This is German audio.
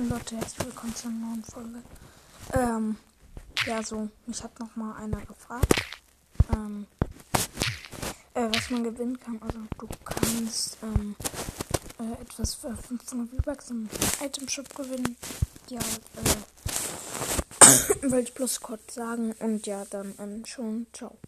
Und Leute, herzlich willkommen zu einer neuen Folge. Ähm, ja, so, mich hat noch mal einer gefragt, ähm, äh, was man gewinnen kann. Also, du kannst, ähm, äh, etwas für 500 V-Bucks im Item Shop gewinnen. Ja, äh, wollte ich bloß kurz sagen. Und ja, dann, ähm, schon, ciao.